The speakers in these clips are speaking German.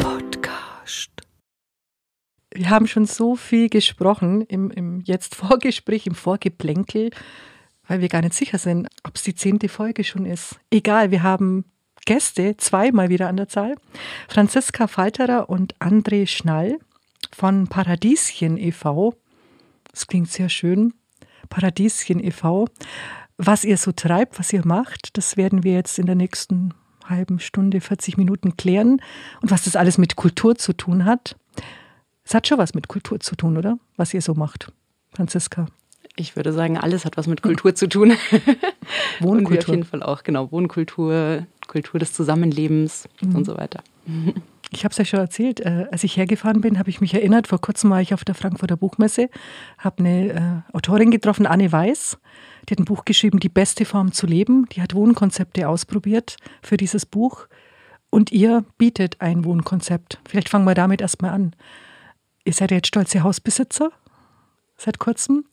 Podcast. Wir haben schon so viel gesprochen im, im jetzt Vorgespräch, im Vorgeplänkel, weil wir gar nicht sicher sind, ob es die zehnte Folge schon ist. Egal, wir haben Gäste, zweimal wieder an der Zahl. Franziska Falterer und André Schnall von Paradieschen e.V. Das klingt sehr schön. Paradieschen e.V. Was ihr so treibt, was ihr macht, das werden wir jetzt in der nächsten halben Stunde, 40 Minuten klären. Und was das alles mit Kultur zu tun hat. Es hat schon was mit Kultur zu tun, oder? Was ihr so macht, Franziska. Ich würde sagen, alles hat was mit Kultur zu tun. Wohnkultur. Auf jeden Fall auch, genau, Wohnkultur, Kultur des Zusammenlebens mhm. und so weiter. Ich habe es ja schon erzählt, äh, als ich hergefahren bin, habe ich mich erinnert, vor kurzem war ich auf der Frankfurter Buchmesse, habe eine äh, Autorin getroffen, Anne Weiß, die hat ein Buch geschrieben, Die beste Form zu leben. Die hat Wohnkonzepte ausprobiert für dieses Buch und ihr bietet ein Wohnkonzept. Vielleicht fangen wir damit erstmal an. Ihr seid ja jetzt stolze Hausbesitzer seit kurzem.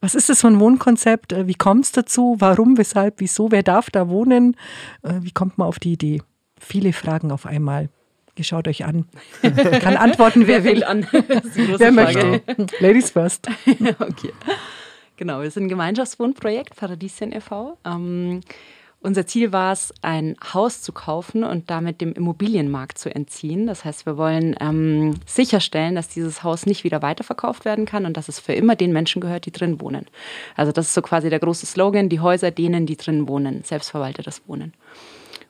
Was ist das für ein Wohnkonzept? Äh, wie kommt es dazu? Warum, weshalb, wieso? Wer darf da wohnen? Äh, wie kommt man auf die Idee? Viele Fragen auf einmal. Ihr schaut euch an. Kann antworten, wer will. an? wer möchte. Ladies first. okay. Genau, wir sind ein Gemeinschaftswohnprojekt, Paradieschen e.V. Ähm, unser Ziel war es, ein Haus zu kaufen und damit dem Immobilienmarkt zu entziehen. Das heißt, wir wollen ähm, sicherstellen, dass dieses Haus nicht wieder weiterverkauft werden kann und dass es für immer den Menschen gehört, die drin wohnen. Also das ist so quasi der große Slogan, die Häuser denen, die drin wohnen, selbstverwaltetes Wohnen.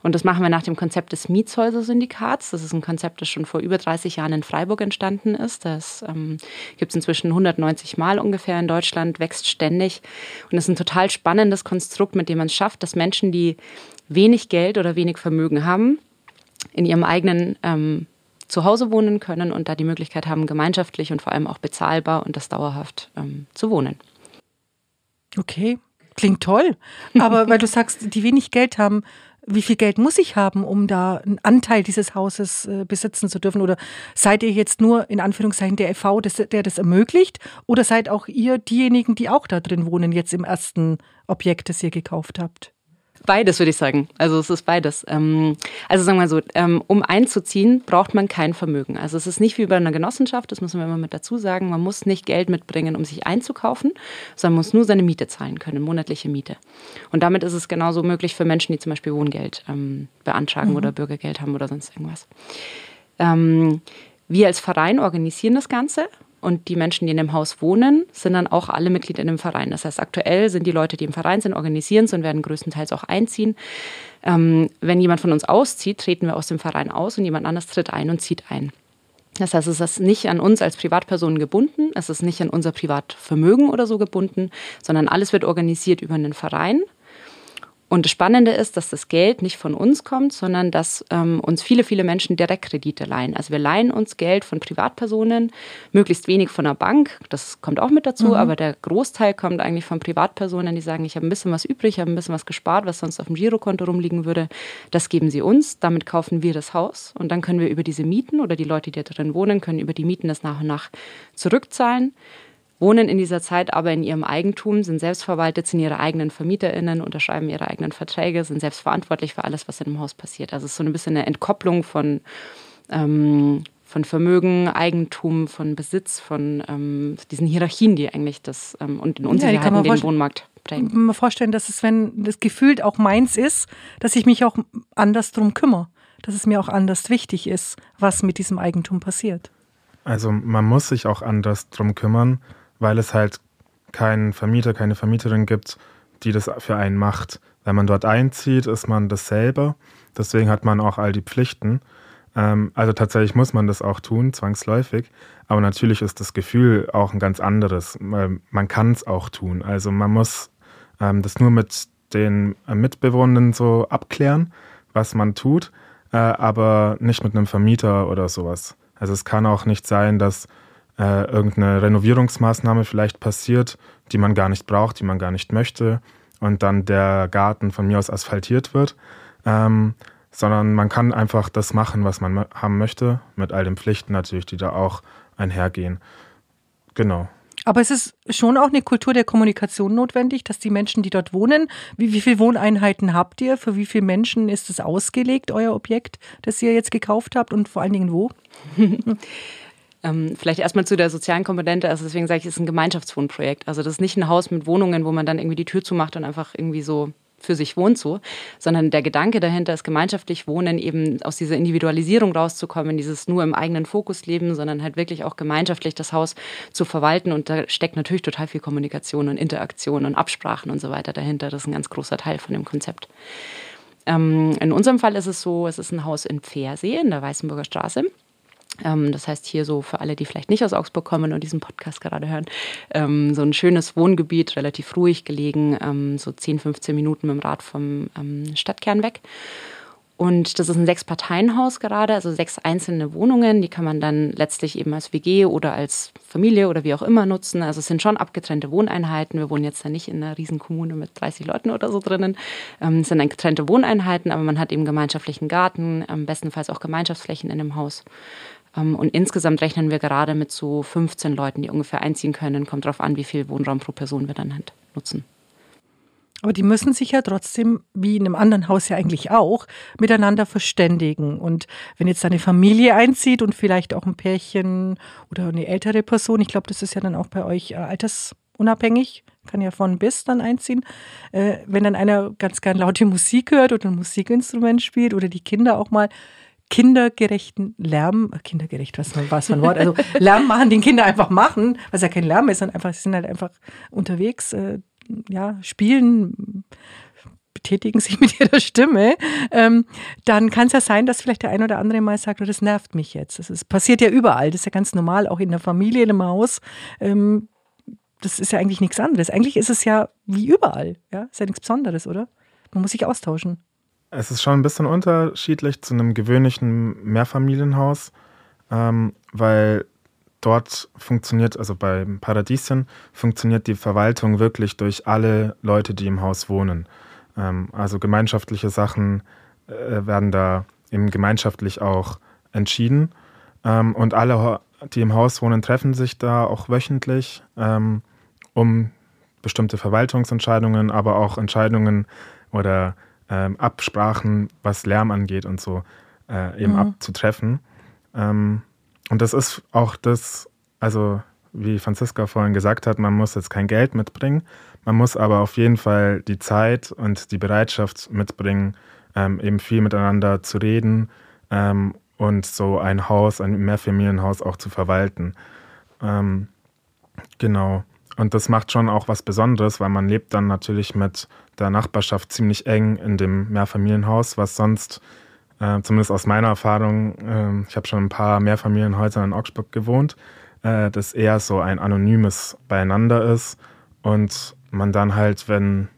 Und das machen wir nach dem Konzept des Mietshäuser-Syndikats. Das ist ein Konzept, das schon vor über 30 Jahren in Freiburg entstanden ist. Das ähm, gibt es inzwischen 190 Mal ungefähr in Deutschland, wächst ständig. Und es ist ein total spannendes Konstrukt, mit dem man es schafft, dass Menschen, die wenig Geld oder wenig Vermögen haben, in ihrem eigenen ähm, Zuhause wohnen können und da die Möglichkeit haben, gemeinschaftlich und vor allem auch bezahlbar und das dauerhaft ähm, zu wohnen. Okay, klingt toll. Aber weil du sagst, die wenig Geld haben, wie viel Geld muss ich haben, um da einen Anteil dieses Hauses äh, besitzen zu dürfen? Oder seid ihr jetzt nur in Anführungszeichen der EV, der das ermöglicht? Oder seid auch ihr diejenigen, die auch da drin wohnen, jetzt im ersten Objekt, das ihr gekauft habt? Beides würde ich sagen. Also es ist beides. Ähm, also sagen wir mal so, ähm, um einzuziehen, braucht man kein Vermögen. Also es ist nicht wie bei einer Genossenschaft, das müssen wir immer mit dazu sagen. Man muss nicht Geld mitbringen, um sich einzukaufen, sondern muss nur seine Miete zahlen können, monatliche Miete. Und damit ist es genauso möglich für Menschen, die zum Beispiel Wohngeld ähm, beantragen mhm. oder Bürgergeld haben oder sonst irgendwas. wir als Verein organisieren das Ganze und die Menschen, die in dem Haus wohnen, sind dann auch alle Mitglied in dem Verein. Das heißt, aktuell sind die Leute, die im Verein sind, organisieren es und werden größtenteils auch einziehen. Ähm, wenn jemand von uns auszieht, treten wir aus dem Verein aus und jemand anderes tritt ein und zieht ein. Das heißt, es ist nicht an uns als Privatpersonen gebunden, es ist nicht an unser Privatvermögen oder so gebunden, sondern alles wird organisiert über einen Verein. Und das Spannende ist, dass das Geld nicht von uns kommt, sondern dass ähm, uns viele, viele Menschen Direktkredite leihen. Also wir leihen uns Geld von Privatpersonen, möglichst wenig von der Bank, das kommt auch mit dazu, mhm. aber der Großteil kommt eigentlich von Privatpersonen, die sagen, ich habe ein bisschen was übrig, ich habe ein bisschen was gespart, was sonst auf dem Girokonto rumliegen würde. Das geben sie uns, damit kaufen wir das Haus und dann können wir über diese Mieten oder die Leute, die da drin wohnen, können über die Mieten das nach und nach zurückzahlen wohnen in dieser Zeit aber in ihrem Eigentum, sind selbstverwaltet, sind ihre eigenen VermieterInnen, unterschreiben ihre eigenen Verträge, sind selbst verantwortlich für alles, was in dem Haus passiert. Also es ist so ein bisschen eine Entkopplung von, ähm, von Vermögen, Eigentum, von Besitz, von ähm, diesen Hierarchien, die eigentlich das ähm, und den Unsicherheiten ja, den Wohnmarkt prägen. Man vorstellen, dass es, wenn das gefühlt auch meins ist, dass ich mich auch anders drum kümmere, dass es mir auch anders wichtig ist, was mit diesem Eigentum passiert. Also man muss sich auch anders drum kümmern, weil es halt keinen Vermieter, keine Vermieterin gibt, die das für einen macht. Wenn man dort einzieht, ist man das selber. Deswegen hat man auch all die Pflichten. Ähm, also tatsächlich muss man das auch tun, zwangsläufig. Aber natürlich ist das Gefühl auch ein ganz anderes. Man kann es auch tun. Also man muss ähm, das nur mit den Mitbewohnern so abklären, was man tut, äh, aber nicht mit einem Vermieter oder sowas. Also es kann auch nicht sein, dass äh, irgendeine Renovierungsmaßnahme vielleicht passiert, die man gar nicht braucht, die man gar nicht möchte und dann der Garten von mir aus asphaltiert wird, ähm, sondern man kann einfach das machen, was man haben möchte, mit all den Pflichten natürlich, die da auch einhergehen. Genau. Aber es ist schon auch eine Kultur der Kommunikation notwendig, dass die Menschen, die dort wohnen, wie, wie viele Wohneinheiten habt ihr? Für wie viele Menschen ist es ausgelegt, euer Objekt, das ihr jetzt gekauft habt und vor allen Dingen wo? Ähm, vielleicht erstmal zu der sozialen Komponente. Also deswegen sage ich, es ist ein Gemeinschaftswohnprojekt. Also das ist nicht ein Haus mit Wohnungen, wo man dann irgendwie die Tür zumacht und einfach irgendwie so für sich wohnt so, sondern der Gedanke dahinter ist gemeinschaftlich wohnen, eben aus dieser Individualisierung rauszukommen, dieses nur im eigenen Fokus leben, sondern halt wirklich auch gemeinschaftlich das Haus zu verwalten. Und da steckt natürlich total viel Kommunikation und Interaktion und Absprachen und so weiter dahinter. Das ist ein ganz großer Teil von dem Konzept. Ähm, in unserem Fall ist es so, es ist ein Haus in Pfersee in der Weißenburger Straße. Ähm, das heißt, hier so für alle, die vielleicht nicht aus Augsburg kommen und diesen Podcast gerade hören, ähm, so ein schönes Wohngebiet, relativ ruhig gelegen, ähm, so 10, 15 Minuten mit dem Rad vom Stadtkern weg. Und das ist ein Sechs-Parteien-Haus gerade, also sechs einzelne Wohnungen. Die kann man dann letztlich eben als WG oder als Familie oder wie auch immer nutzen. Also es sind schon abgetrennte Wohneinheiten. Wir wohnen jetzt da nicht in einer riesen Kommune mit 30 Leuten oder so drinnen. es sind getrennte Wohneinheiten, aber man hat eben gemeinschaftlichen Garten, bestenfalls auch Gemeinschaftsflächen in dem Haus. Ähm, und insgesamt rechnen wir gerade mit so 15 Leuten, die ungefähr einziehen können. Kommt darauf an, wie viel Wohnraum pro Person wir dann halt nutzen. Aber die müssen sich ja trotzdem, wie in einem anderen Haus ja eigentlich auch, miteinander verständigen. Und wenn jetzt eine Familie einzieht und vielleicht auch ein Pärchen oder eine ältere Person, ich glaube, das ist ja dann auch bei euch äh, altersunabhängig, kann ja von bis dann einziehen. Äh, wenn dann einer ganz gern laute Musik hört oder ein Musikinstrument spielt oder die Kinder auch mal kindergerechten Lärm, kindergerecht, was war ein Wort? Also Lärm machen, den Kinder einfach machen, was ja kein Lärm ist, sondern einfach, sie sind halt einfach unterwegs, äh, ja, spielen, betätigen sich mit ihrer Stimme, ähm, dann kann es ja sein, dass vielleicht der ein oder andere mal sagt, oh, das nervt mich jetzt. Das ist, passiert ja überall, das ist ja ganz normal, auch in der Familie, in einem Haus. Ähm, das ist ja eigentlich nichts anderes. Eigentlich ist es ja wie überall, ja, ist ja nichts Besonderes, oder? Man muss sich austauschen. Es ist schon ein bisschen unterschiedlich zu einem gewöhnlichen Mehrfamilienhaus, ähm, weil dort funktioniert, also beim Paradieschen, funktioniert die Verwaltung wirklich durch alle Leute, die im Haus wohnen. Ähm, also gemeinschaftliche Sachen äh, werden da eben gemeinschaftlich auch entschieden. Ähm, und alle, die im Haus wohnen, treffen sich da auch wöchentlich, ähm, um bestimmte Verwaltungsentscheidungen, aber auch Entscheidungen oder ähm, Absprachen, was Lärm angeht und so, äh, eben mhm. abzutreffen. Ähm, und das ist auch das, also wie Franziska vorhin gesagt hat, man muss jetzt kein Geld mitbringen, man muss aber auf jeden Fall die Zeit und die Bereitschaft mitbringen, ähm, eben viel miteinander zu reden ähm, und so ein Haus, ein Mehrfamilienhaus auch zu verwalten. Ähm, genau. Und das macht schon auch was Besonderes, weil man lebt dann natürlich mit der Nachbarschaft ziemlich eng in dem Mehrfamilienhaus, was sonst, äh, zumindest aus meiner Erfahrung, äh, ich habe schon ein paar Mehrfamilienhäuser in Augsburg gewohnt, äh, das eher so ein anonymes Beieinander ist und man dann halt, wenn,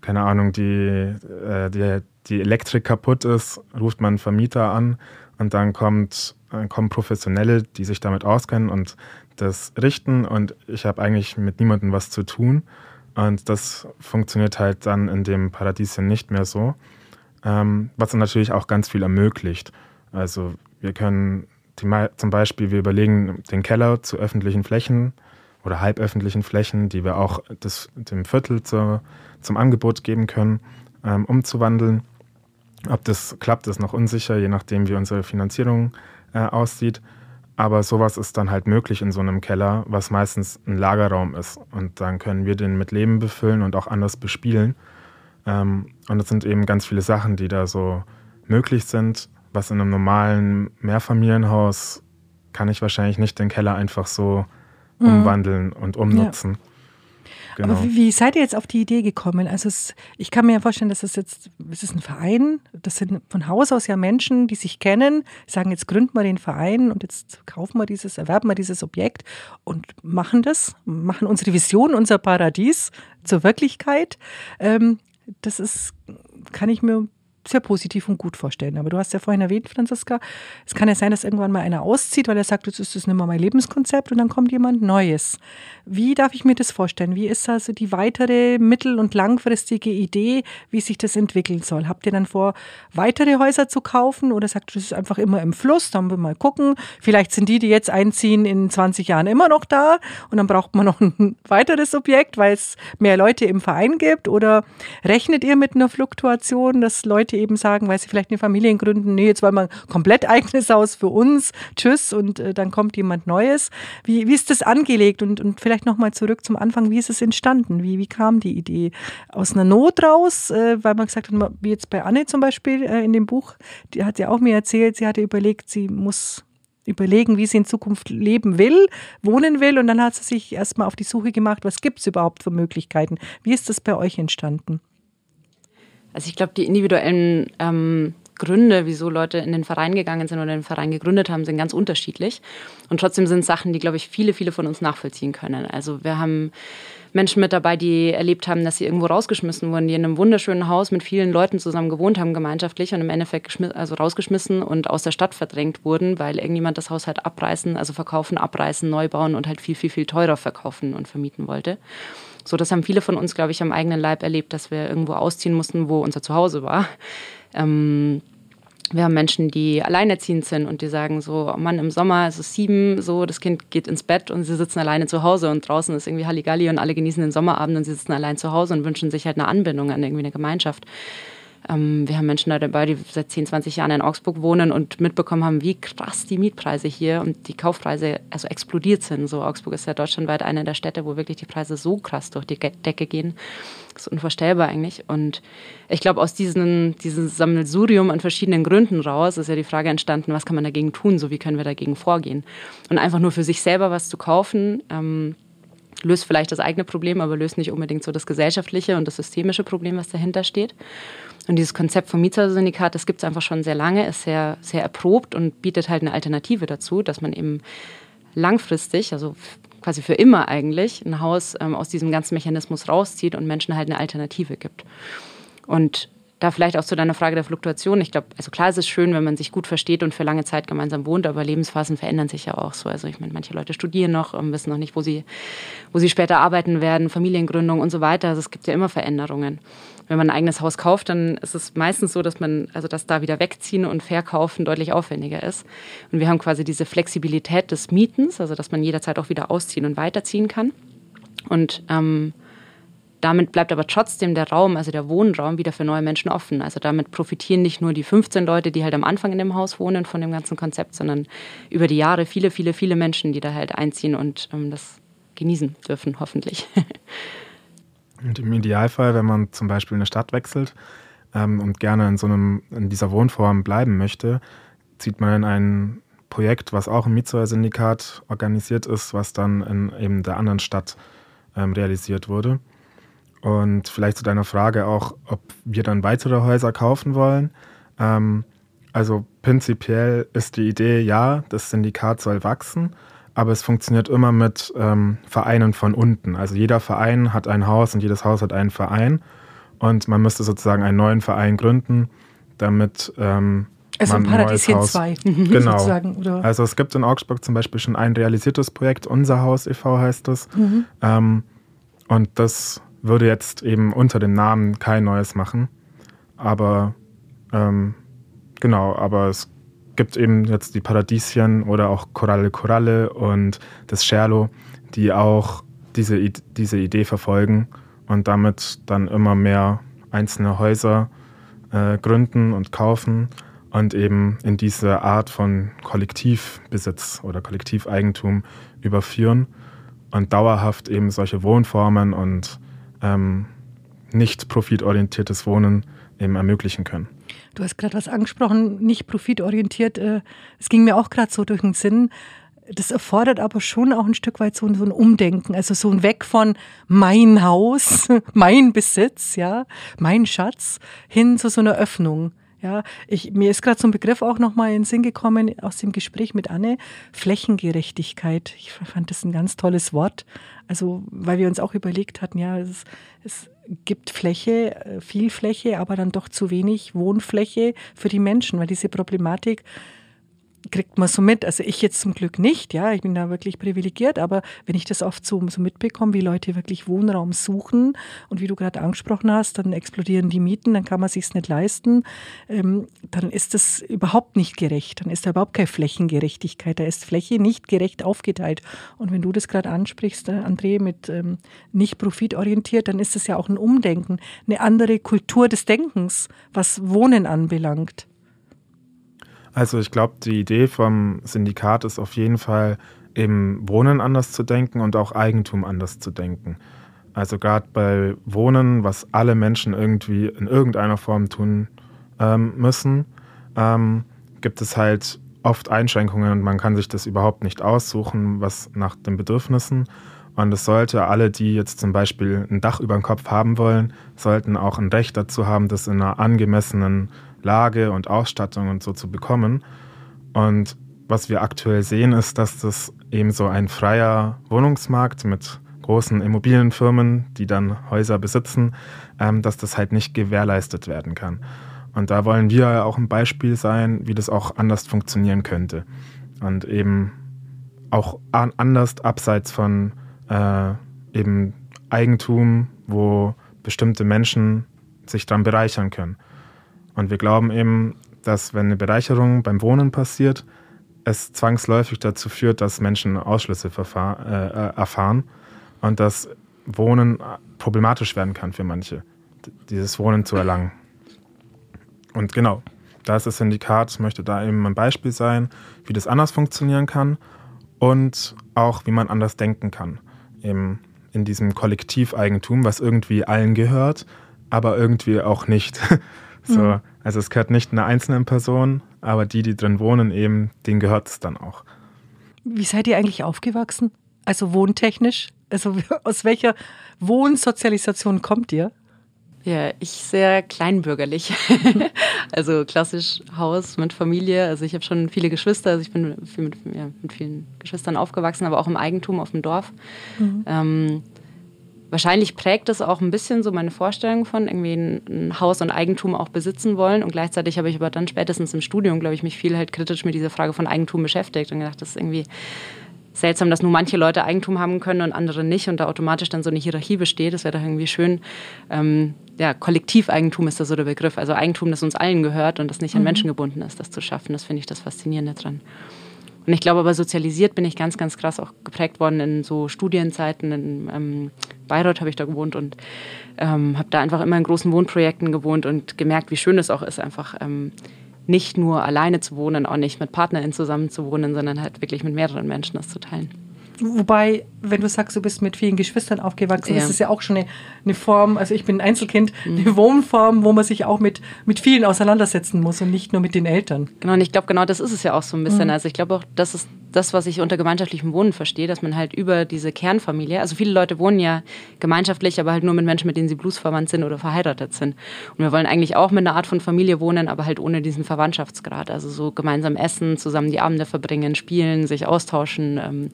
keine Ahnung, die, äh, die, die Elektrik kaputt ist, ruft man einen Vermieter an und dann kommt, äh, kommen Professionelle, die sich damit auskennen und das richten und ich habe eigentlich mit niemandem was zu tun. Und das funktioniert halt dann in dem Paradieschen nicht mehr so, ähm, was natürlich auch ganz viel ermöglicht. Also wir können zum Beispiel, wir überlegen, den Keller zu öffentlichen Flächen oder halböffentlichen Flächen, die wir auch das, dem Viertel zur, zum Angebot geben können, ähm, umzuwandeln. Ob das klappt, ist noch unsicher, je nachdem, wie unsere Finanzierung äh, aussieht. Aber sowas ist dann halt möglich in so einem Keller, was meistens ein Lagerraum ist. Und dann können wir den mit Leben befüllen und auch anders bespielen. Ähm, und es sind eben ganz viele Sachen, die da so möglich sind. Was in einem normalen Mehrfamilienhaus kann ich wahrscheinlich nicht den Keller einfach so mhm. umwandeln und umnutzen. Ja. Genau. Aber wie, wie, seid ihr jetzt auf die Idee gekommen? Also es, ich kann mir ja vorstellen, dass das jetzt, es ist ein Verein, das sind von Haus aus ja Menschen, die sich kennen, sagen, jetzt gründen wir den Verein und jetzt kaufen wir dieses, erwerben wir dieses Objekt und machen das, machen unsere Vision, unser Paradies zur Wirklichkeit. Ähm, das ist, kann ich mir sehr positiv und gut vorstellen. Aber du hast ja vorhin erwähnt, Franziska, es kann ja sein, dass irgendwann mal einer auszieht, weil er sagt, jetzt ist das nicht mehr mein Lebenskonzept und dann kommt jemand Neues. Wie darf ich mir das vorstellen? Wie ist also die weitere mittel- und langfristige Idee, wie sich das entwickeln soll? Habt ihr dann vor, weitere Häuser zu kaufen oder sagt, das ist einfach immer im Fluss, dann wir mal gucken. Vielleicht sind die, die jetzt einziehen, in 20 Jahren immer noch da und dann braucht man noch ein weiteres Objekt, weil es mehr Leute im Verein gibt oder rechnet ihr mit einer Fluktuation, dass Leute eben sagen, weil sie vielleicht eine Familie gründen, nee, jetzt wollen wir ein komplett eigenes Haus für uns, tschüss und äh, dann kommt jemand Neues. Wie, wie ist das angelegt und, und vielleicht nochmal zurück zum Anfang, wie ist es entstanden? Wie, wie kam die Idee? Aus einer Not raus, äh, weil man gesagt hat, wie jetzt bei Anne zum Beispiel äh, in dem Buch, die hat ja auch mir erzählt, sie hatte überlegt, sie muss überlegen, wie sie in Zukunft leben will, wohnen will. Und dann hat sie sich erstmal auf die Suche gemacht, was gibt es überhaupt für Möglichkeiten. Wie ist das bei euch entstanden? Also ich glaube, die individuellen ähm, Gründe, wieso Leute in den Verein gegangen sind oder den Verein gegründet haben, sind ganz unterschiedlich. Und trotzdem sind Sachen, die, glaube ich, viele, viele von uns nachvollziehen können. Also wir haben Menschen mit dabei, die erlebt haben, dass sie irgendwo rausgeschmissen wurden, die in einem wunderschönen Haus mit vielen Leuten zusammen gewohnt haben, gemeinschaftlich und im Endeffekt also rausgeschmissen und aus der Stadt verdrängt wurden, weil irgendjemand das Haus halt abreißen, also verkaufen, abreißen, neu bauen und halt viel, viel, viel teurer verkaufen und vermieten wollte. So, das haben viele von uns, glaube ich, am eigenen Leib erlebt, dass wir irgendwo ausziehen mussten, wo unser Zuhause war. Ähm, wir haben Menschen, die alleinerziehend sind und die sagen so, oh Mann, im Sommer ist es sieben, so, das Kind geht ins Bett und sie sitzen alleine zu Hause und draußen ist irgendwie Halligalli und alle genießen den Sommerabend und sie sitzen allein zu Hause und wünschen sich halt eine Anbindung an irgendwie eine Gemeinschaft. Ähm, wir haben Menschen dabei, die seit 10, 20 Jahren in Augsburg wohnen und mitbekommen haben, wie krass die Mietpreise hier und die Kaufpreise also explodiert sind. So Augsburg ist ja deutschlandweit eine der Städte, wo wirklich die Preise so krass durch die Decke gehen. Das ist unvorstellbar eigentlich. Und ich glaube, aus diesem, diesem Sammelsurium an verschiedenen Gründen raus ist ja die Frage entstanden, was kann man dagegen tun, so wie können wir dagegen vorgehen. Und einfach nur für sich selber was zu kaufen, ähm, löst vielleicht das eigene Problem, aber löst nicht unbedingt so das gesellschaftliche und das systemische Problem, was dahinter steht. Und dieses Konzept vom Mietersyndikat, das gibt es einfach schon sehr lange, ist sehr, sehr erprobt und bietet halt eine Alternative dazu, dass man eben langfristig, also quasi für immer eigentlich, ein Haus ähm, aus diesem ganzen Mechanismus rauszieht und Menschen halt eine Alternative gibt. Und da vielleicht auch zu deiner Frage der Fluktuation. Ich glaube, also klar ist es schön, wenn man sich gut versteht und für lange Zeit gemeinsam wohnt, aber Lebensphasen verändern sich ja auch so. Also ich meine, manche Leute studieren noch, ähm, wissen noch nicht, wo sie, wo sie später arbeiten werden, Familiengründung und so weiter. Also es gibt ja immer Veränderungen. Wenn man ein eigenes Haus kauft, dann ist es meistens so, dass man, also dass da wieder wegziehen und verkaufen deutlich aufwendiger ist. Und wir haben quasi diese Flexibilität des Mietens, also dass man jederzeit auch wieder ausziehen und weiterziehen kann. Und ähm, damit bleibt aber trotzdem der Raum, also der Wohnraum, wieder für neue Menschen offen. Also damit profitieren nicht nur die 15 Leute, die halt am Anfang in dem Haus wohnen von dem ganzen Konzept, sondern über die Jahre viele, viele, viele Menschen, die da halt einziehen und ähm, das genießen dürfen, hoffentlich. Und im Idealfall, wenn man zum Beispiel eine Stadt wechselt ähm, und gerne in so einem, in dieser Wohnform bleiben möchte, zieht man in ein Projekt, was auch im Mietshäuser-Syndikat organisiert ist, was dann in eben der anderen Stadt ähm, realisiert wurde. Und vielleicht zu deiner Frage auch, ob wir dann weitere Häuser kaufen wollen. Ähm, also prinzipiell ist die Idee, ja, das Syndikat soll wachsen, aber es funktioniert immer mit ähm, Vereinen von unten. Also jeder Verein hat ein Haus und jedes Haus hat einen Verein. Und man müsste sozusagen einen neuen Verein gründen, damit ähm, also man ein Paradieschen 2. Genau. Also es gibt in Augsburg zum Beispiel schon ein realisiertes Projekt, Unser Haus e.V. heißt es. Mhm. Ähm, und das würde jetzt eben unter dem Namen kein neues machen. Aber ähm, genau, aber es gibt eben jetzt die Paradieschen oder auch Koralle Koralle und das Scherlo, die auch diese, diese Idee verfolgen und damit dann immer mehr einzelne Häuser äh, gründen und kaufen und eben in diese Art von Kollektivbesitz oder Kollektiveigentum überführen und dauerhaft eben solche Wohnformen und ähm, nicht profitorientiertes Wohnen eben ermöglichen können. Du hast gerade was angesprochen, nicht profitorientiert. Äh, es ging mir auch gerade so durch den Sinn. Das erfordert aber schon auch ein Stück weit so ein, so ein Umdenken, also so ein Weg von mein Haus, mein Besitz, ja, mein Schatz, hin zu so einer Öffnung Ja, ich, mir ist gerade so ein Begriff auch nochmal in den Sinn gekommen aus dem Gespräch mit Anne, Flächengerechtigkeit. Ich fand das ein ganz tolles Wort. Also, weil wir uns auch überlegt hatten, ja, es, es gibt Fläche, äh, viel Fläche, aber dann doch zu wenig Wohnfläche für die Menschen, weil diese Problematik kriegt man so mit. Also ich jetzt zum Glück nicht, ja, ich bin da wirklich privilegiert, aber wenn ich das oft so, so mitbekomme, wie Leute wirklich Wohnraum suchen und wie du gerade angesprochen hast, dann explodieren die Mieten, dann kann man sich's nicht leisten, ähm, dann ist das überhaupt nicht gerecht, dann ist da überhaupt keine Flächengerechtigkeit, da ist Fläche nicht gerecht aufgeteilt. Und wenn du das gerade ansprichst, äh, André, mit ähm, nicht profitorientiert, dann ist das ja auch ein Umdenken, eine andere Kultur des Denkens, was Wohnen anbelangt. Also ich glaube, die Idee vom Syndikat ist auf jeden Fall, eben Wohnen anders zu denken und auch Eigentum anders zu denken. Also gerade bei Wohnen, was alle Menschen irgendwie in irgendeiner Form tun ähm, müssen, ähm, gibt es halt oft Einschränkungen und man kann sich das überhaupt nicht aussuchen, was nach den Bedürfnissen. Und es sollte alle, die jetzt zum Beispiel ein Dach über dem Kopf haben wollen, sollten auch ein Recht dazu haben, das in einer angemessenen Lage und Ausstattung und so zu bekommen. Und was wir aktuell sehen, ist, dass das eben so ein freier Wohnungsmarkt mit großen Immobilienfirmen, die dann Häuser besitzen, ähm, dass das halt nicht gewährleistet werden kann. Und da wollen wir auch ein Beispiel sein, wie das auch anders funktionieren könnte. Und eben auch anders abseits von äh, eben Eigentum, wo bestimmte Menschen sich dann bereichern können. Und wir glauben eben, dass wenn eine Bereicherung beim Wohnen passiert, es zwangsläufig dazu führt, dass Menschen Ausschlüsse äh, erfahren und dass Wohnen problematisch werden kann für manche, dieses Wohnen zu erlangen. Und genau, da ist das Syndikat, möchte da eben ein Beispiel sein, wie das anders funktionieren kann und auch, wie man anders denken kann. Eben in diesem Kollektiveigentum, was irgendwie allen gehört, aber irgendwie auch nicht. So, mhm. Also es gehört nicht einer einzelnen Person, aber die, die drin wohnen, eben, denen gehört es dann auch. Wie seid ihr eigentlich aufgewachsen? Also wohntechnisch? Also aus welcher Wohnsozialisation kommt ihr? Ja, ich sehr kleinbürgerlich. also klassisch Haus mit Familie. Also ich habe schon viele Geschwister. Also ich bin viel mit, ja, mit, vielen Geschwistern aufgewachsen, aber auch im Eigentum auf dem Dorf. Mhm. Ähm, Wahrscheinlich prägt es auch ein bisschen so meine Vorstellung von irgendwie ein, Haus und Eigentum auch besitzen wollen. Und gleichzeitig habe ich aber dann spätestens im Studium, glaube ich, mich viel halt kritisch mit dieser Frage von Eigentum beschäftigt und gedacht, das ist irgendwie seltsam, dass nur manche Leute Eigentum haben können und andere nicht und da automatisch dann so eine Hierarchie besteht. Das wäre doch irgendwie schön. Ähm, ja, Kollektiveigentum ist da so der Begriff. Also Eigentum, das uns allen gehört und das nicht an mhm. Menschen gebunden ist, das zu schaffen. Das finde ich das Faszinierende dran. Und ich glaube aber, sozialisiert bin ich ganz, ganz krass auch geprägt worden in so Studienzeiten. In ähm, Bayreuth habe ich da gewohnt und ähm, habe da einfach immer in großen Wohnprojekten gewohnt und gemerkt, wie schön es auch ist, einfach ähm, nicht nur alleine zu wohnen, auch nicht mit PartnerInnen zusammen zu wohnen, sondern halt wirklich mit mehreren Menschen das zu teilen. Wobei, wenn du sagst, du bist mit vielen Geschwistern aufgewachsen, ja. das ist ja auch schon eine, eine Form, also ich bin ein Einzelkind, mhm. eine Wohnform, wo man sich auch mit, mit vielen auseinandersetzen muss und nicht nur mit den Eltern. Genau, und ich glaube, genau das ist es ja auch so ein bisschen. Mhm. Also ich glaube auch, das ist das, was ich unter gemeinschaftlichem Wohnen verstehe, dass man halt über diese Kernfamilie, also viele Leute wohnen ja gemeinschaftlich, aber halt nur mit Menschen, mit denen sie bluesverwandt sind oder verheiratet sind. Und wir wollen eigentlich auch mit einer Art von Familie wohnen, aber halt ohne diesen Verwandtschaftsgrad. Also so gemeinsam essen, zusammen die Abende verbringen, spielen, sich austauschen, ähm,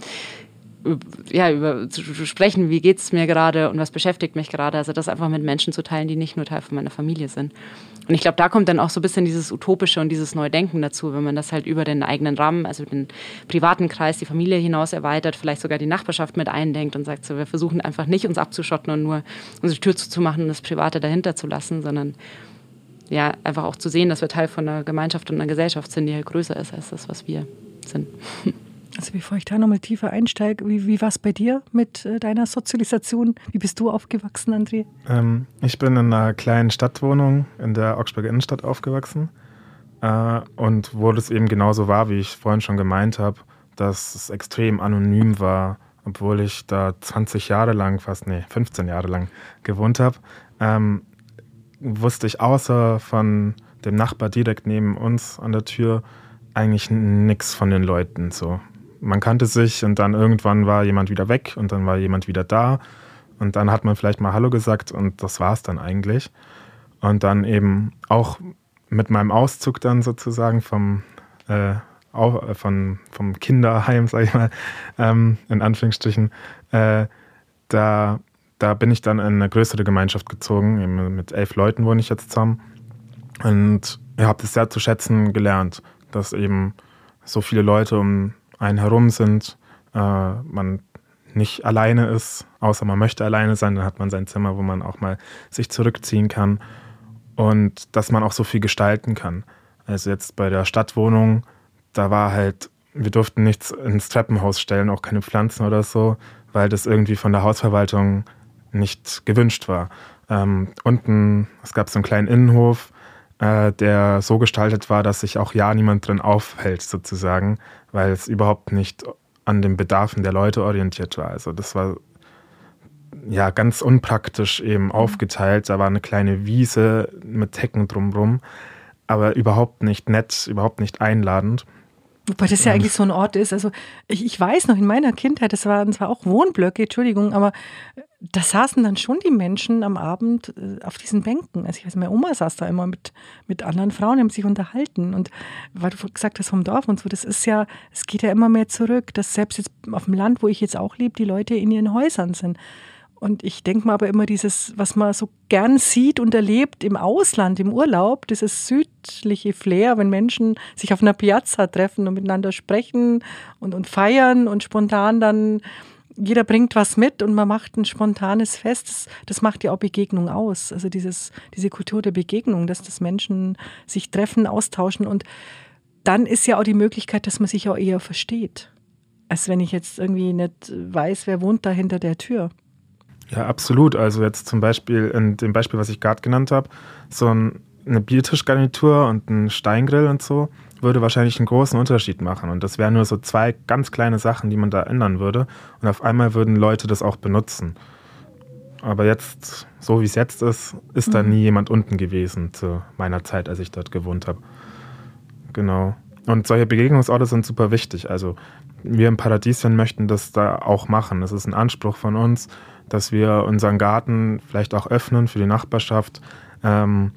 ja, über zu sprechen, wie geht es mir gerade und was beschäftigt mich gerade. Also das einfach mit Menschen zu teilen, die nicht nur Teil von meiner Familie sind. Und ich glaube, da kommt dann auch so ein bisschen dieses Utopische und dieses Neudenken dazu, wenn man das halt über den eigenen Rahmen, also den privaten Kreis, die Familie hinaus erweitert, vielleicht sogar die Nachbarschaft mit eindenkt und sagt so, wir versuchen einfach nicht uns abzuschotten und nur unsere Tür zuzumachen und das Private dahinter zu lassen, sondern ja, einfach auch zu sehen, dass wir Teil von einer Gemeinschaft und einer Gesellschaft sind, die halt größer ist als das, was wir sind. Also bevor ich da nochmal tiefer einsteige, wie, wie war es bei dir mit äh, deiner Sozialisation? Wie bist du aufgewachsen, André? Ähm, ich bin in einer kleinen Stadtwohnung in der Augsburger Innenstadt aufgewachsen. Äh, und wo das eben genauso war, wie ich vorhin schon gemeint habe, dass es extrem anonym war, obwohl ich da 20 Jahre lang, fast, nee, 15 Jahre lang gewohnt habe, ähm, wusste ich außer von dem Nachbar direkt neben uns an der Tür eigentlich nichts von den Leuten so man kannte sich und dann irgendwann war jemand wieder weg und dann war jemand wieder da und dann hat man vielleicht mal Hallo gesagt und das war es dann eigentlich. Und dann eben auch mit meinem Auszug dann sozusagen vom, äh, auch, äh, von, vom Kinderheim, sag ich mal, ähm, in Anführungsstrichen, äh, da, da bin ich dann in eine größere Gemeinschaft gezogen. Mit elf Leuten wohne ich jetzt zusammen. Und ich habe das sehr zu schätzen gelernt, dass eben so viele Leute um einen herum sind, äh, man nicht alleine ist, außer man möchte alleine sein, dann hat man sein Zimmer, wo man auch mal sich zurückziehen kann und dass man auch so viel gestalten kann. Also jetzt bei der Stadtwohnung, da war halt, wir durften nichts ins Treppenhaus stellen, auch keine Pflanzen oder so, weil das irgendwie von der Hausverwaltung nicht gewünscht war. Ähm, unten, es gab so einen kleinen Innenhof, äh, der so gestaltet war, dass sich auch ja niemand drin aufhält, sozusagen, weil es überhaupt nicht an den Bedarfen der Leute orientiert war. Also das war ja ganz unpraktisch eben mhm. aufgeteilt. Da war eine kleine Wiese mit Hecken drumrum, aber überhaupt nicht nett, überhaupt nicht einladend. Wobei das ja eigentlich so ein Ort ist. Also ich, ich weiß noch in meiner Kindheit, das waren zwar auch Wohnblöcke, Entschuldigung, aber da saßen dann schon die Menschen am Abend äh, auf diesen Bänken. Also ich weiß, meine Oma saß da immer mit, mit anderen Frauen, haben sich unterhalten. Und weil du gesagt hast vom Dorf und so, das ist ja, es geht ja immer mehr zurück, dass selbst jetzt auf dem Land, wo ich jetzt auch lebe, die Leute in ihren Häusern sind. Und ich denke mal aber immer dieses, was man so gern sieht und erlebt im Ausland, im Urlaub, dieses südliche Flair, wenn Menschen sich auf einer Piazza treffen und miteinander sprechen und, und feiern und spontan dann jeder bringt was mit und man macht ein spontanes Fest. Das, das macht ja auch Begegnung aus. Also dieses, diese Kultur der Begegnung, dass das Menschen sich treffen, austauschen und dann ist ja auch die Möglichkeit, dass man sich auch eher versteht, als wenn ich jetzt irgendwie nicht weiß, wer wohnt da hinter der Tür. Ja, absolut. Also jetzt zum Beispiel in dem Beispiel, was ich gerade genannt habe, so ein, eine Biertischgarnitur und ein Steingrill und so würde wahrscheinlich einen großen Unterschied machen. Und das wären nur so zwei ganz kleine Sachen, die man da ändern würde. Und auf einmal würden Leute das auch benutzen. Aber jetzt, so wie es jetzt ist, ist mhm. da nie jemand unten gewesen zu meiner Zeit, als ich dort gewohnt habe. Genau. Und solche Begegnungsorte sind super wichtig. Also wir im Paradieschen möchten das da auch machen. Das ist ein Anspruch von uns dass wir unseren Garten vielleicht auch öffnen für die Nachbarschaft. Ähm,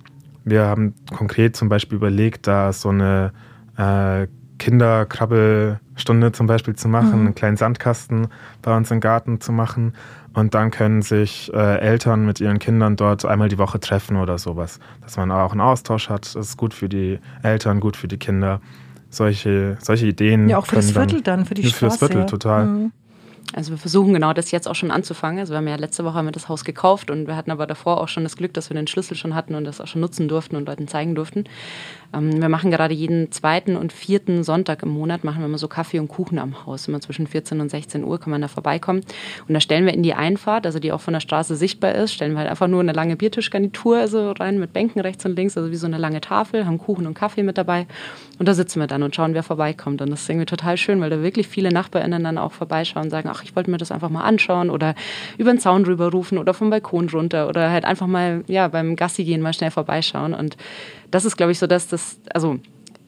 wir haben konkret zum Beispiel überlegt, da so eine äh, Kinderkrabbelstunde zum Beispiel zu machen, mhm. einen kleinen Sandkasten bei uns im Garten zu machen. Und dann können sich äh, Eltern mit ihren Kindern dort einmal die Woche treffen oder sowas. Dass man auch einen Austausch hat. Das ist gut für die Eltern, gut für die Kinder. Solche, solche Ideen. Ja, auch für das Viertel dann, für die Straße. Für das Viertel, total. Mhm. Also wir versuchen genau das jetzt auch schon anzufangen. Also wir haben ja letzte Woche mit das Haus gekauft und wir hatten aber davor auch schon das Glück, dass wir den Schlüssel schon hatten und das auch schon nutzen durften und Leuten zeigen durften. Ähm, wir machen gerade jeden zweiten und vierten Sonntag im Monat machen wir immer so Kaffee und Kuchen am Haus. Immer zwischen 14 und 16 Uhr kann man da vorbeikommen. Und da stellen wir in die Einfahrt, also die auch von der Straße sichtbar ist, stellen wir halt einfach nur eine lange Biertischgarnitur also rein mit Bänken rechts und links, also wie so eine lange Tafel, haben Kuchen und Kaffee mit dabei. Und da sitzen wir dann und schauen, wer vorbeikommt. Und das ist irgendwie total schön, weil da wirklich viele NachbarInnen dann auch vorbeischauen und sagen, ach, ich wollte mir das einfach mal anschauen oder über den Zaun drüber rufen oder vom Balkon runter oder halt einfach mal, ja, beim Gassi gehen mal schnell vorbeischauen. Und das ist, glaube ich, so, dass das, also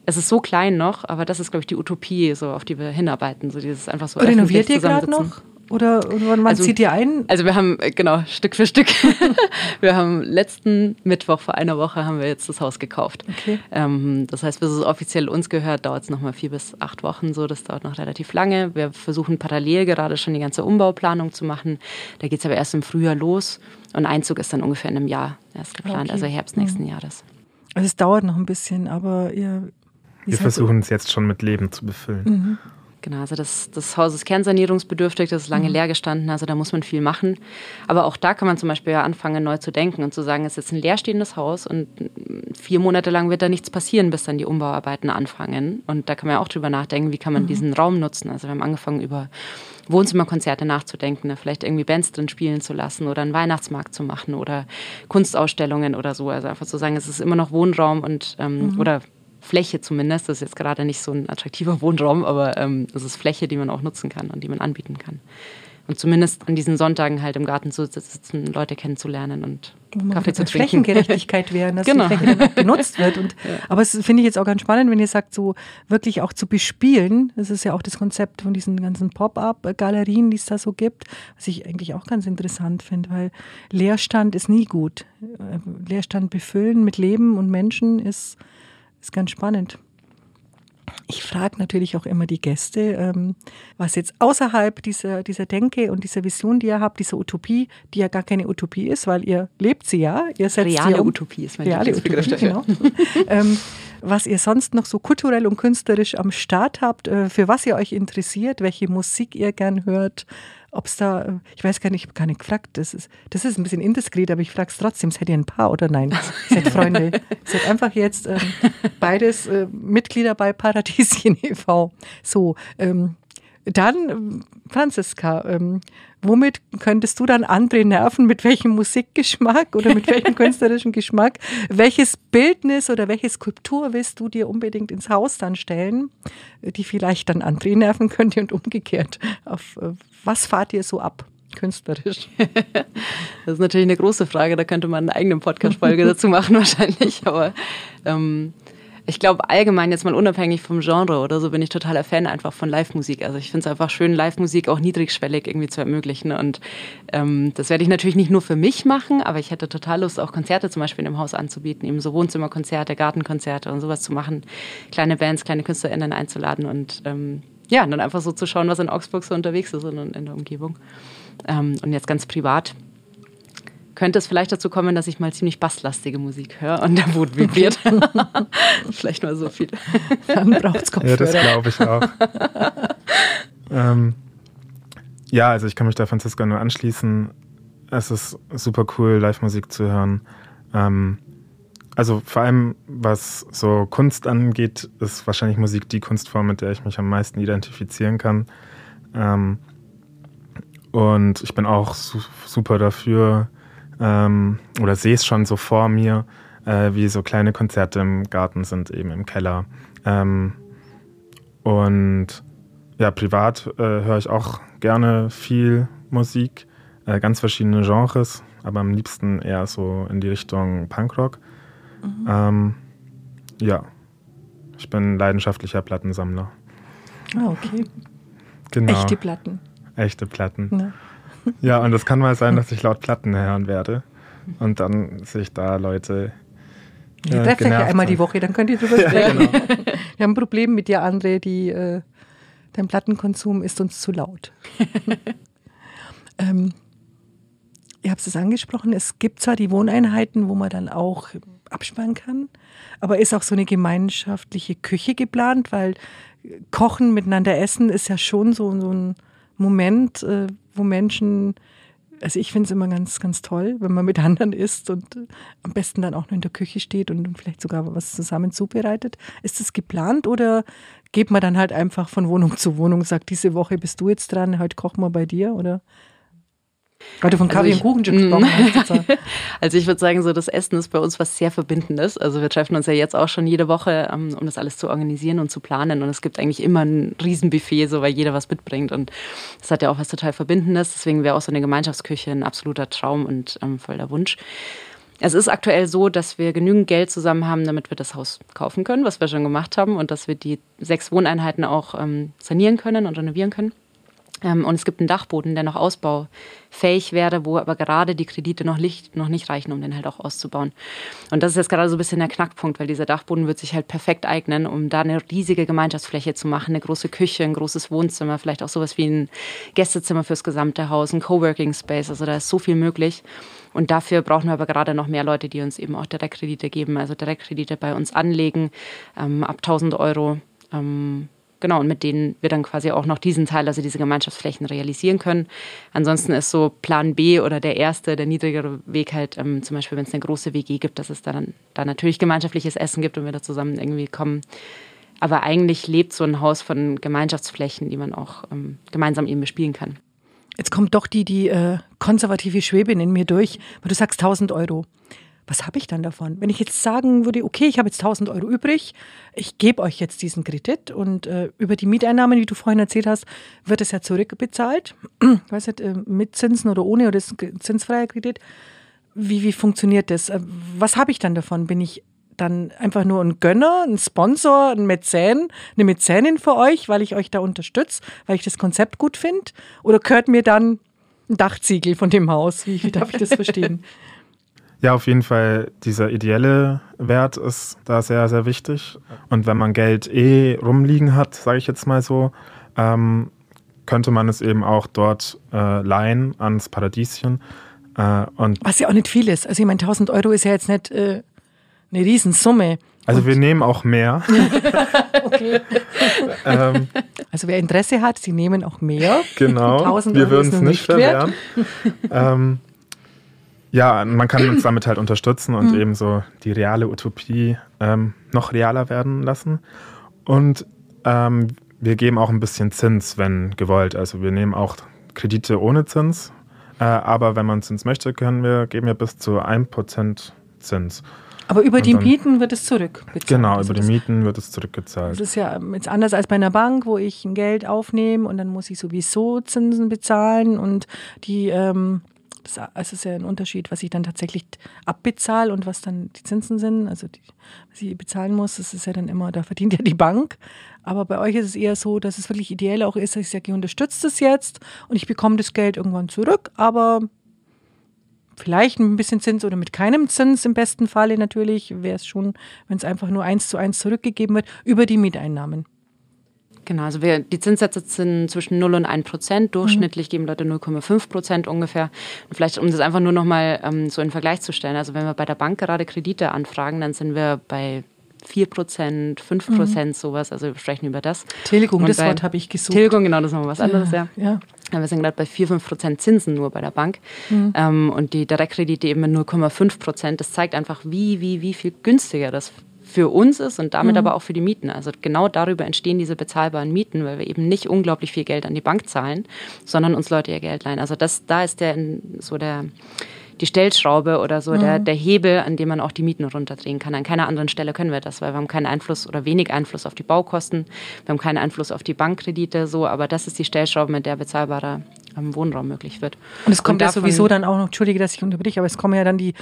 es ist so klein noch, aber das ist, glaube ich, die Utopie, so auf die wir hinarbeiten. So dieses einfach so Renoviert ihr gerade noch? Oder, man also, zieht ihr ein? Also wir haben, äh, genau, Stück für Stück. wir haben letzten Mittwoch vor einer Woche haben wir jetzt das Haus gekauft. Okay. Ähm, das heißt, bis es offiziell uns gehört, dauert es nochmal vier bis acht Wochen so. Das dauert noch relativ lange. Wir versuchen parallel gerade schon die ganze Umbauplanung zu machen. Da geht es aber erst im Frühjahr los. Und Einzug ist dann ungefähr in einem Jahr erst geplant, okay. also Herbst nächsten mhm. Jahres. Also es dauert noch ein bisschen, aber ihr. Wir versuchen es jetzt schon mit Leben zu befüllen. Mhm. Genau, also das, das Haus ist kernsanierungsbedürftig, das ist lange mhm. leer gestanden, also da muss man viel machen. Aber auch da kann man zum Beispiel ja anfangen, neu zu denken und zu sagen, es ist jetzt ein leerstehendes Haus und vier Monate lang wird da nichts passieren, bis dann die Umbauarbeiten anfangen. Und da kann man ja auch drüber nachdenken, wie kann man mhm. diesen Raum nutzen. Also wir haben angefangen, über Wohnzimmerkonzerte nachzudenken, da vielleicht irgendwie Bands drin spielen zu lassen oder einen Weihnachtsmarkt zu machen oder Kunstausstellungen oder so. Also einfach zu sagen, es ist immer noch Wohnraum und ähm, mhm. oder Fläche zumindest. Das ist jetzt gerade nicht so ein attraktiver Wohnraum, aber ähm, es ist Fläche, die man auch nutzen kann und die man anbieten kann. Und zumindest an diesen Sonntagen halt im Garten zu sitzen, Leute kennenzulernen und Kaffee zu trinken. Flächengerechtigkeit wären, dass genau. die Fläche dann auch genutzt wird. Und, ja. Aber es finde ich jetzt auch ganz spannend, wenn ihr sagt, so wirklich auch zu bespielen. Das ist ja auch das Konzept von diesen ganzen Pop-up-Galerien, die es da so gibt, was ich eigentlich auch ganz interessant finde, weil Leerstand ist nie gut. Leerstand befüllen mit Leben und Menschen ist ist ganz spannend. Ich frage natürlich auch immer die Gäste, ähm, was jetzt außerhalb dieser, dieser Denke und dieser Vision, die ihr habt, dieser Utopie, die ja gar keine Utopie ist, weil ihr lebt sie ja. Ihr setzt reale um, Utopie ist mein reale Utopie, genau. ähm, was ihr sonst noch so kulturell und künstlerisch am Start habt, äh, für was ihr euch interessiert, welche Musik ihr gern hört, ob es da, ich weiß gar nicht, ich habe gar nicht gefragt, das ist, das ist ein bisschen indiskret, aber ich frage es trotzdem, seid ihr ein Paar oder nein? seid Freunde? seid einfach jetzt ähm, beides äh, Mitglieder bei Paradieschen e.V. So, ähm, dann, Franziska, ähm, womit könntest du dann andere nerven? Mit welchem Musikgeschmack oder mit welchem künstlerischen Geschmack? Welches Bildnis oder welche Skulptur willst du dir unbedingt ins Haus dann stellen, die vielleicht dann andere nerven könnte und umgekehrt? Auf äh, was fahrt ihr so ab? künstlerisch? Das ist natürlich eine große Frage, da könnte man eine eigene Podcast-Folge dazu machen wahrscheinlich, aber ähm, ich glaube allgemein jetzt mal unabhängig vom Genre oder so bin ich totaler Fan einfach von Live-Musik. Also ich finde es einfach schön, Live-Musik auch niedrigschwellig irgendwie zu ermöglichen. Und ähm, das werde ich natürlich nicht nur für mich machen, aber ich hätte total Lust, auch Konzerte zum Beispiel in dem Haus anzubieten, eben so Wohnzimmerkonzerte, Gartenkonzerte und sowas zu machen, kleine Bands, kleine KünstlerInnen einzuladen und ähm, ja, dann einfach so zu schauen, was in Augsburg so unterwegs ist und in der Umgebung. Ähm, und jetzt ganz privat könnte es vielleicht dazu kommen, dass ich mal ziemlich basslastige Musik höre und der Boot vibriert. vielleicht mal so viel. Dann braucht es Kopfhörer. Ja, das glaube ich auch. ähm, ja, also ich kann mich da Franziska nur anschließen. Es ist super cool, Live-Musik zu hören. Ähm, also vor allem, was so Kunst angeht, ist wahrscheinlich Musik die Kunstform, mit der ich mich am meisten identifizieren kann. Ähm, und ich bin auch su super dafür, ähm, oder sehe es schon so vor mir, äh, wie so kleine Konzerte im Garten sind, eben im Keller. Ähm, und ja, privat äh, höre ich auch gerne viel Musik, äh, ganz verschiedene Genres, aber am liebsten eher so in die Richtung Punkrock. Mhm. Ähm, ja, ich bin leidenschaftlicher Plattensammler. Ah, okay. Genau. Echte Platten. Echte Platten. Ja. Ja, und es kann mal sein, dass ich laut Platten hören werde. Und dann sich da Leute. Äh, Ihr trefft euch ja einmal die Woche, dann könnt ihr drüber sprechen. Ja, genau. Wir haben ein Problem mit dir, André, die, äh, dein Plattenkonsum ist uns zu laut. ähm, ihr habt es angesprochen, es gibt zwar die Wohneinheiten, wo man dann auch absparen kann, aber ist auch so eine gemeinschaftliche Küche geplant, weil Kochen, miteinander essen ist ja schon so, so ein Moment, äh, wo Menschen, also ich finde es immer ganz, ganz toll, wenn man mit anderen isst und äh, am besten dann auch nur in der Küche steht und vielleicht sogar was zusammen zubereitet. Ist das geplant oder geht man dann halt einfach von Wohnung zu Wohnung, sagt, diese Woche bist du jetzt dran, heute kochen wir bei dir oder? Du von Kaffee also und Kuchen gesprochen. Also ich würde sagen, so das Essen ist bei uns was sehr Verbindendes. Also wir treffen uns ja jetzt auch schon jede Woche, ähm, um das alles zu organisieren und zu planen. Und es gibt eigentlich immer ein Riesenbuffet, so weil jeder was mitbringt. Und das hat ja auch was total Verbindendes. Deswegen wäre auch so eine Gemeinschaftsküche ein absoluter Traum und ähm, voller Wunsch. Es ist aktuell so, dass wir genügend Geld zusammen haben, damit wir das Haus kaufen können, was wir schon gemacht haben, und dass wir die sechs Wohneinheiten auch ähm, sanieren können und renovieren können. Ähm, und es gibt einen Dachboden, der noch ausbaufähig wäre, wo aber gerade die Kredite noch nicht, noch nicht reichen, um den halt auch auszubauen. Und das ist jetzt gerade so ein bisschen der Knackpunkt, weil dieser Dachboden wird sich halt perfekt eignen, um da eine riesige Gemeinschaftsfläche zu machen, eine große Küche, ein großes Wohnzimmer, vielleicht auch sowas wie ein Gästezimmer fürs gesamte Haus, ein Coworking Space. Also da ist so viel möglich. Und dafür brauchen wir aber gerade noch mehr Leute, die uns eben auch Direktkredite geben, also Direktkredite bei uns anlegen, ähm, ab 1000 Euro. Ähm, Genau, und mit denen wir dann quasi auch noch diesen Teil, also diese Gemeinschaftsflächen realisieren können. Ansonsten ist so Plan B oder der erste, der niedrigere Weg halt ähm, zum Beispiel, wenn es eine große WG gibt, dass es dann da natürlich gemeinschaftliches Essen gibt und wir da zusammen irgendwie kommen. Aber eigentlich lebt so ein Haus von Gemeinschaftsflächen, die man auch ähm, gemeinsam eben bespielen kann. Jetzt kommt doch die, die äh, konservative Schwäbin in mir durch, weil du sagst 1000 Euro was habe ich dann davon? Wenn ich jetzt sagen würde, okay, ich habe jetzt 1000 Euro übrig, ich gebe euch jetzt diesen Kredit und äh, über die Mieteinnahmen, wie du vorhin erzählt hast, wird es ja zurückbezahlt. Ich weiß nicht, äh, mit Zinsen oder ohne oder ist ein zinsfreier Kredit. Wie, wie funktioniert das? Äh, was habe ich dann davon? Bin ich dann einfach nur ein Gönner, ein Sponsor, ein Mäzen, eine Mäzenin für euch, weil ich euch da unterstütze, weil ich das Konzept gut finde? Oder gehört mir dann ein Dachziegel von dem Haus? Wie, wie darf ich das verstehen? Ja, auf jeden Fall, dieser ideelle Wert ist da sehr, sehr wichtig. Und wenn man Geld eh rumliegen hat, sage ich jetzt mal so, ähm, könnte man es eben auch dort äh, leihen ans Paradieschen. Äh, und Was ja auch nicht viel ist. Also ich meine, 1000 Euro ist ja jetzt nicht äh, eine Riesensumme. Also und wir nehmen auch mehr. okay. ähm, also wer Interesse hat, sie nehmen auch mehr. Genau. wir würden es nicht verwehren. ähm, ja, man kann uns damit halt unterstützen und mhm. eben so die reale Utopie ähm, noch realer werden lassen. Und ähm, wir geben auch ein bisschen Zins, wenn gewollt. Also wir nehmen auch Kredite ohne Zins. Äh, aber wenn man Zins möchte, können wir, geben wir bis zu 1% Zins. Aber über die Mieten wird es zurückbezahlt. Genau, also über die Mieten wird es zurückgezahlt. Das ist ja jetzt anders als bei einer Bank, wo ich ein Geld aufnehme und dann muss ich sowieso Zinsen bezahlen und die ähm, das, es ist ja ein Unterschied, was ich dann tatsächlich abbezahle und was dann die Zinsen sind. Also die, was ich bezahlen muss, das ist ja dann immer, da verdient ja die Bank. Aber bei euch ist es eher so, dass es wirklich ideell auch ist, dass ich sage, ich unterstütze das jetzt und ich bekomme das Geld irgendwann zurück, aber vielleicht mit ein bisschen Zins oder mit keinem Zins im besten Falle natürlich, wäre es schon, wenn es einfach nur eins zu eins zurückgegeben wird, über die Mieteinnahmen. Genau, also wir, die Zinssätze sind zwischen 0 und 1 Prozent. Durchschnittlich mhm. geben Leute 0,5 Prozent ungefähr. Und vielleicht, um das einfach nur nochmal ähm, so in Vergleich zu stellen. Also wenn wir bei der Bank gerade Kredite anfragen, dann sind wir bei 4 Prozent, 5 Prozent, mhm. sowas. Also wir sprechen über das. Tilgung, das Wort habe ich gesucht. Tilgung, genau, das ist nochmal was anderes, ja. ja. ja. Wir sind gerade bei 4, 5 Prozent Zinsen nur bei der Bank. Mhm. Ähm, und die Direktkredite eben mit 0,5 Prozent. Das zeigt einfach, wie, wie, wie viel günstiger das für uns ist und damit mhm. aber auch für die Mieten. Also genau darüber entstehen diese bezahlbaren Mieten, weil wir eben nicht unglaublich viel Geld an die Bank zahlen, sondern uns Leute ihr Geld leihen. Also das, da ist der so der die Stellschraube oder so mhm. der, der Hebel, an dem man auch die Mieten runterdrehen kann. An keiner anderen Stelle können wir das, weil wir haben keinen Einfluss oder wenig Einfluss auf die Baukosten, wir haben keinen Einfluss auf die Bankkredite, so, aber das ist die Stellschraube, mit der bezahlbarer am Wohnraum möglich wird. Und es kommt ja sowieso dann auch noch, entschuldige, dass ich unterbreche, aber es kommen ja dann die,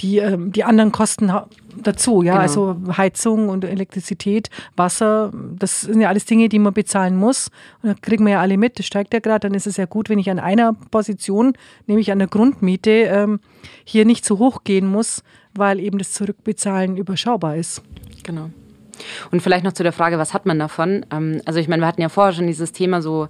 die, ähm, die anderen Kosten dazu, ja, genau. also Heizung und Elektrizität, Wasser, das sind ja alles Dinge, die man bezahlen muss. Und da kriegen wir ja alle mit, das steigt ja gerade, dann ist es ja gut, wenn ich an einer Position, nämlich an der Grundmiete, ähm, hier nicht zu hoch gehen muss, weil eben das Zurückbezahlen überschaubar ist. Genau. Und vielleicht noch zu der Frage, was hat man davon? Ähm, also ich meine, wir hatten ja vorher schon dieses Thema so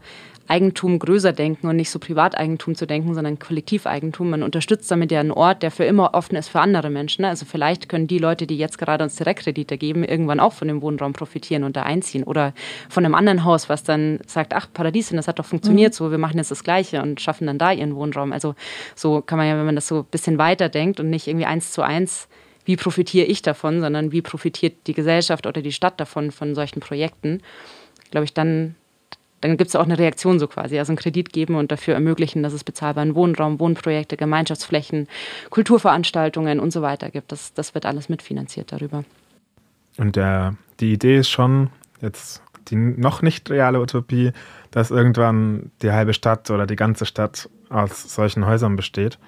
Eigentum größer denken und nicht so Privateigentum zu denken, sondern Kollektiveigentum. Man unterstützt damit ja einen Ort, der für immer offen ist für andere Menschen. Also vielleicht können die Leute, die jetzt gerade uns Direktkredite geben, irgendwann auch von dem Wohnraum profitieren und da einziehen. Oder von einem anderen Haus, was dann sagt, ach, Paradiesin, das hat doch funktioniert mhm. so, wir machen jetzt das Gleiche und schaffen dann da ihren Wohnraum. Also so kann man ja, wenn man das so ein bisschen weiter denkt und nicht irgendwie eins zu eins wie profitiere ich davon, sondern wie profitiert die Gesellschaft oder die Stadt davon, von solchen Projekten, glaube ich, dann dann gibt es auch eine Reaktion so quasi, also einen Kredit geben und dafür ermöglichen, dass es bezahlbaren Wohnraum, Wohnprojekte, Gemeinschaftsflächen, Kulturveranstaltungen und so weiter gibt. Das, das wird alles mitfinanziert darüber. Und der, die Idee ist schon, jetzt die noch nicht reale Utopie, dass irgendwann die halbe Stadt oder die ganze Stadt aus solchen Häusern besteht.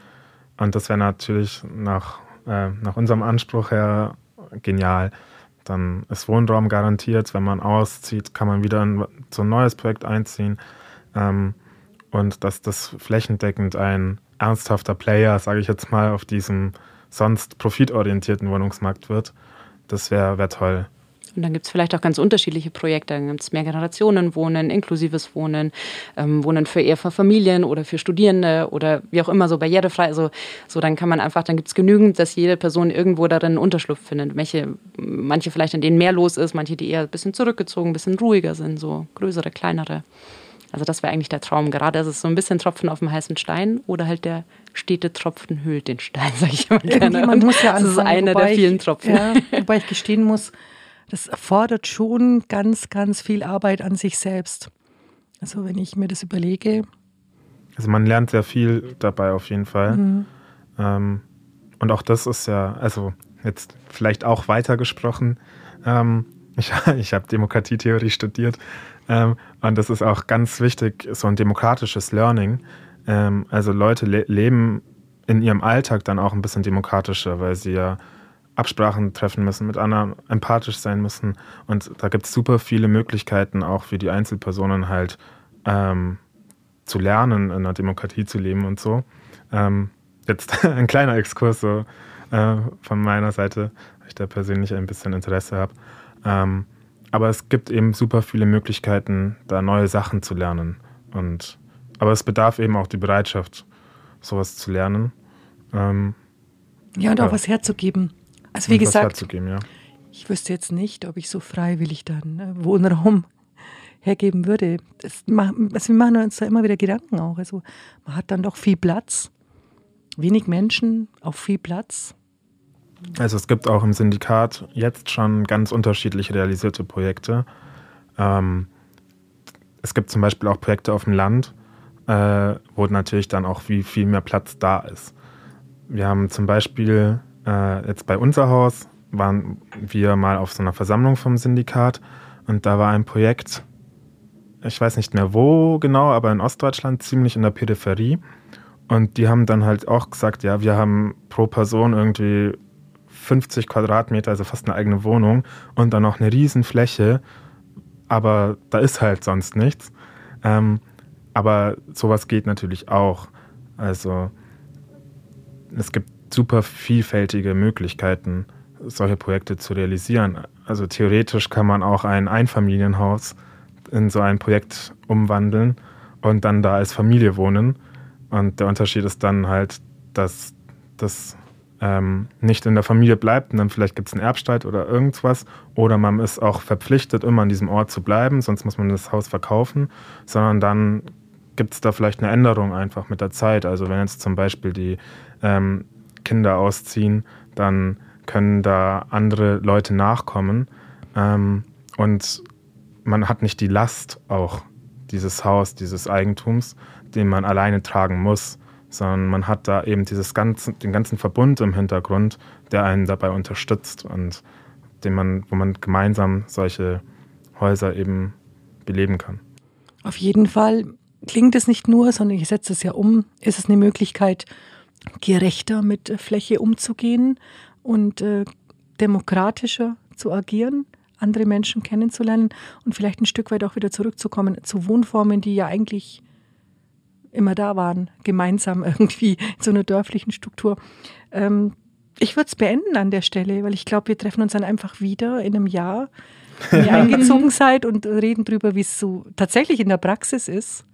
Und das wäre natürlich nach, äh, nach unserem Anspruch her genial. Dann ist Wohnraum garantiert. Wenn man auszieht, kann man wieder in so ein neues Projekt einziehen. Ähm, und dass das flächendeckend ein ernsthafter Player, sage ich jetzt mal, auf diesem sonst profitorientierten Wohnungsmarkt wird, das wäre wär toll. Und dann gibt es vielleicht auch ganz unterschiedliche Projekte. Dann gibt es Mehrgenerationenwohnen, inklusives Wohnen, ähm, Wohnen für eher für Familien oder für Studierende oder wie auch immer, so barrierefrei. Also so dann kann man einfach, dann gibt es genügend, dass jede Person irgendwo darin einen Unterschlupf findet. Manche, manche vielleicht, an denen mehr los ist, manche, die eher ein bisschen zurückgezogen, ein bisschen ruhiger sind, so größere, kleinere. Also das wäre eigentlich der Traum. Gerade ist es so ein bisschen Tropfen auf dem heißen Stein oder halt der stete Tropfen hüllt den Stein, sage ich immer gerne. Man muss ja anfangen, das ist einer der vielen Tropfen. Ja, wobei ich gestehen muss, das erfordert schon ganz, ganz viel Arbeit an sich selbst. Also wenn ich mir das überlege. Also man lernt sehr viel dabei auf jeden Fall. Mhm. Ähm, und auch das ist ja, also jetzt vielleicht auch weitergesprochen. Ähm, ich, ich habe Demokratietheorie studiert ähm, und das ist auch ganz wichtig, so ein demokratisches Learning. Ähm, also Leute le leben in ihrem Alltag dann auch ein bisschen demokratischer, weil sie ja Absprachen treffen müssen, mit anderen empathisch sein müssen. Und da gibt es super viele Möglichkeiten, auch für die Einzelpersonen halt ähm, zu lernen, in einer Demokratie zu leben und so. Ähm, jetzt ein kleiner Exkurs so äh, von meiner Seite, weil ich da persönlich ein bisschen Interesse habe. Ähm, aber es gibt eben super viele Möglichkeiten, da neue Sachen zu lernen. Und, aber es bedarf eben auch die Bereitschaft, sowas zu lernen. Ähm, ja, und auch was herzugeben. Also wie gesagt, ja. ich wüsste jetzt nicht, ob ich so freiwillig dann äh, Wohnraum hergeben würde. Das, also wir machen uns da immer wieder Gedanken auch. Also man hat dann doch viel Platz, wenig Menschen auf viel Platz. Also es gibt auch im Syndikat jetzt schon ganz unterschiedlich realisierte Projekte. Ähm, es gibt zum Beispiel auch Projekte auf dem Land, äh, wo natürlich dann auch viel, viel mehr Platz da ist. Wir haben zum Beispiel äh, jetzt bei unser Haus waren wir mal auf so einer Versammlung vom Syndikat und da war ein Projekt, ich weiß nicht mehr wo genau, aber in Ostdeutschland, ziemlich in der Peripherie. Und die haben dann halt auch gesagt, ja, wir haben pro Person irgendwie 50 Quadratmeter, also fast eine eigene Wohnung und dann noch eine Riesenfläche, aber da ist halt sonst nichts. Ähm, aber sowas geht natürlich auch. Also es gibt super vielfältige Möglichkeiten, solche Projekte zu realisieren. Also theoretisch kann man auch ein Einfamilienhaus in so ein Projekt umwandeln und dann da als Familie wohnen. Und der Unterschied ist dann halt, dass das ähm, nicht in der Familie bleibt und dann vielleicht gibt es einen Erbstreit oder irgendwas. Oder man ist auch verpflichtet, immer an diesem Ort zu bleiben, sonst muss man das Haus verkaufen. Sondern dann gibt es da vielleicht eine Änderung einfach mit der Zeit. Also wenn jetzt zum Beispiel die ähm, Kinder ausziehen, dann können da andere Leute nachkommen. Ähm, und man hat nicht die Last auch dieses Haus, dieses Eigentums, den man alleine tragen muss, sondern man hat da eben dieses ganze, den ganzen Verbund im Hintergrund, der einen dabei unterstützt und den man, wo man gemeinsam solche Häuser eben beleben kann. Auf jeden Fall klingt es nicht nur, sondern ich setze es ja um, ist es eine Möglichkeit, gerechter mit Fläche umzugehen und äh, demokratischer zu agieren andere Menschen kennenzulernen und vielleicht ein Stück weit auch wieder zurückzukommen zu Wohnformen, die ja eigentlich immer da waren, gemeinsam irgendwie in so einer dörflichen Struktur. Ähm, ich würde es beenden an der Stelle, weil ich glaube, wir treffen uns dann einfach wieder in einem Jahr, wenn ihr eingezogen seid und reden darüber, wie es so tatsächlich in der Praxis ist,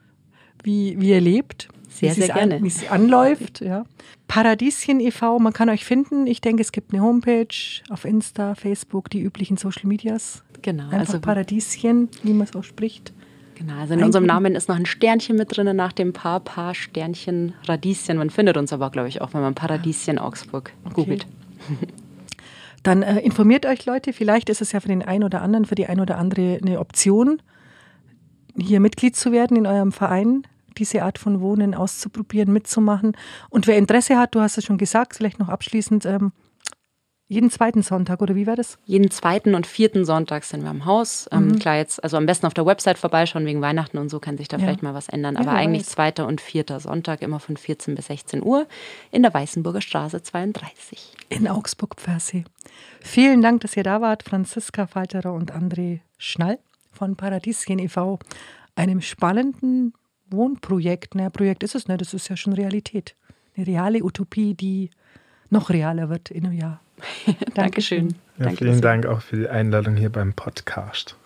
wie, wie ihr lebt. Sehr, sehr gerne. An, wie es anläuft. Ja. Paradieschen e.V., man kann euch finden. Ich denke, es gibt eine Homepage auf Insta, Facebook, die üblichen Social Medias. Genau. Einfach also Paradieschen, wie man es auch spricht. Genau, also in Ein unserem Namen ist noch ein Sternchen mit drin nach dem Paar, Paar, Sternchen, Radieschen. Man findet uns aber, glaube ich, auch, wenn man Paradieschen Augsburg okay. googelt. Dann äh, informiert euch Leute, vielleicht ist es ja für den einen oder anderen, für die eine oder andere eine Option, hier Mitglied zu werden in eurem Verein diese Art von Wohnen auszuprobieren, mitzumachen. Und wer Interesse hat, du hast es schon gesagt, vielleicht noch abschließend, ähm, jeden zweiten Sonntag, oder wie war das? Jeden zweiten und vierten Sonntag sind wir am Haus. Ähm, mhm. klar, jetzt, also am besten auf der Website vorbeischauen, wegen Weihnachten und so kann sich da ja. vielleicht mal was ändern. Aber ja, eigentlich weiß. zweiter und vierter Sonntag, immer von 14 bis 16 Uhr in der Weißenburger Straße 32. In Augsburg-Pfersee. Vielen Dank, dass ihr da wart, Franziska Falterer und André Schnall von Paradieschen e.V., einem spannenden Wohnprojekt, naja, Projekt ist es nicht, das ist ja schon Realität. Eine reale Utopie, die noch realer wird in einem Jahr. Dankeschön. Ja, Danke vielen Dank auch für die Einladung hier beim Podcast.